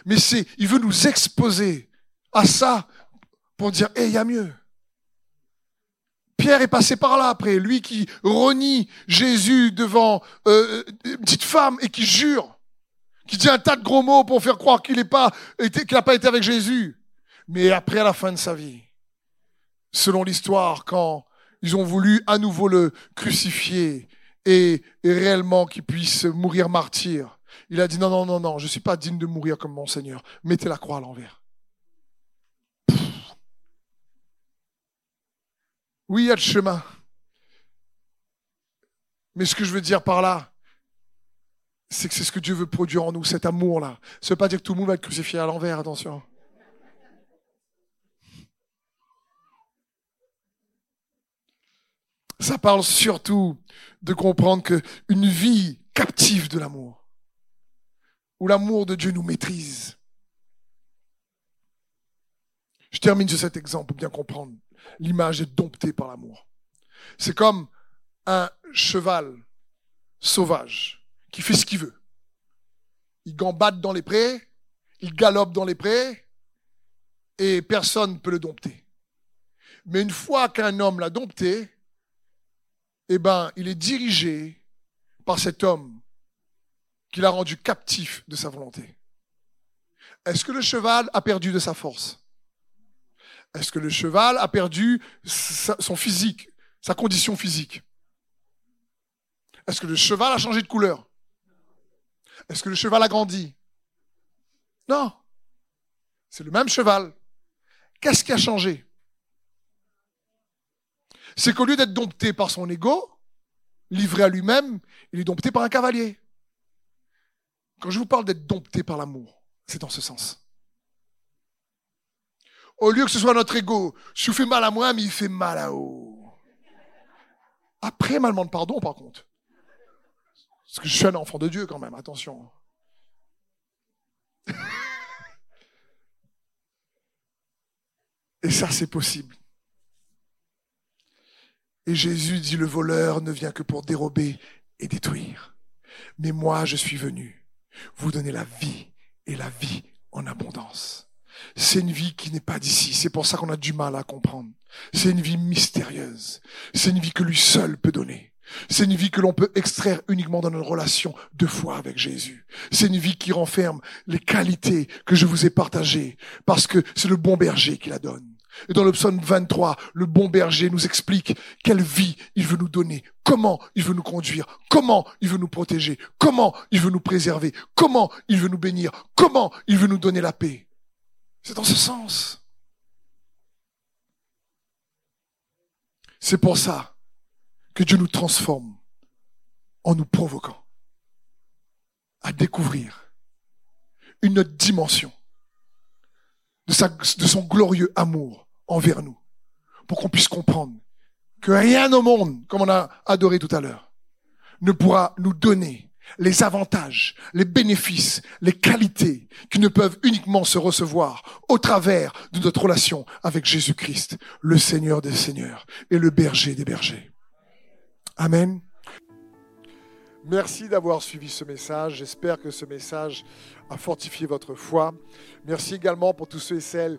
Mais c'est, il veut nous exposer à ça pour dire, hé, il y a mieux. Pierre est passé par là après, lui qui renie Jésus devant euh, une petite femme et qui jure, qui dit un tas de gros mots pour faire croire qu'il n'a pas, qu'il n'a pas été avec Jésus. Mais après, à la fin de sa vie, selon l'histoire, quand ils ont voulu à nouveau le crucifier et, réellement qu'il puisse mourir martyr, il a dit non, non, non, non, je ne suis pas digne de mourir comme mon Seigneur. Mettez la croix à l'envers. Oui, il y a le chemin. Mais ce que je veux dire par là, c'est que c'est ce que Dieu veut produire en nous, cet amour-là. Ça ne veut pas dire que tout le monde va être crucifié à l'envers, attention. Ça parle surtout de comprendre qu'une vie captive de l'amour, où l'amour de Dieu nous maîtrise. Je termine sur cet exemple pour bien comprendre. L'image est domptée par l'amour. C'est comme un cheval sauvage qui fait ce qu'il veut. Il gambade dans les prés, il galope dans les prés, et personne ne peut le dompter. Mais une fois qu'un homme l'a dompté, eh ben, il est dirigé par cet homme qui l'a rendu captif de sa volonté. Est-ce que le cheval a perdu de sa force? Est-ce que le cheval a perdu son physique, sa condition physique? Est-ce que le cheval a changé de couleur? Est-ce que le cheval a grandi? Non. C'est le même cheval. Qu'est-ce qui a changé? C'est qu'au lieu d'être dompté par son ego, livré à lui-même, il est dompté par un cavalier. Quand je vous parle d'être dompté par l'amour, c'est dans ce sens. Au lieu que ce soit notre ego, je vous fais mal à moi, mais il fait mal à eux. Après ma demande pardon, par contre. Parce que je suis un enfant de Dieu quand même, attention. [laughs] Et ça, c'est possible. Et Jésus dit, le voleur ne vient que pour dérober et détruire. Mais moi, je suis venu vous donner la vie et la vie en abondance. C'est une vie qui n'est pas d'ici. C'est pour ça qu'on a du mal à comprendre. C'est une vie mystérieuse. C'est une vie que lui seul peut donner. C'est une vie que l'on peut extraire uniquement dans une relation de foi avec Jésus. C'est une vie qui renferme les qualités que je vous ai partagées parce que c'est le bon berger qui la donne. Et dans le psaume 23, le bon berger nous explique quelle vie il veut nous donner, comment il veut nous conduire, comment il veut nous protéger, comment il veut nous préserver, comment il veut nous bénir, comment il veut nous donner la paix. C'est dans ce sens. C'est pour ça que Dieu nous transforme en nous provoquant. à découvrir une autre dimension de, sa, de son glorieux amour envers nous, pour qu'on puisse comprendre que rien au monde, comme on a adoré tout à l'heure, ne pourra nous donner les avantages, les bénéfices, les qualités qui ne peuvent uniquement se recevoir au travers de notre relation avec Jésus-Christ, le Seigneur des Seigneurs et le berger des bergers. Amen. Merci d'avoir suivi ce message. J'espère que ce message a fortifié votre foi. Merci également pour tous ceux et celles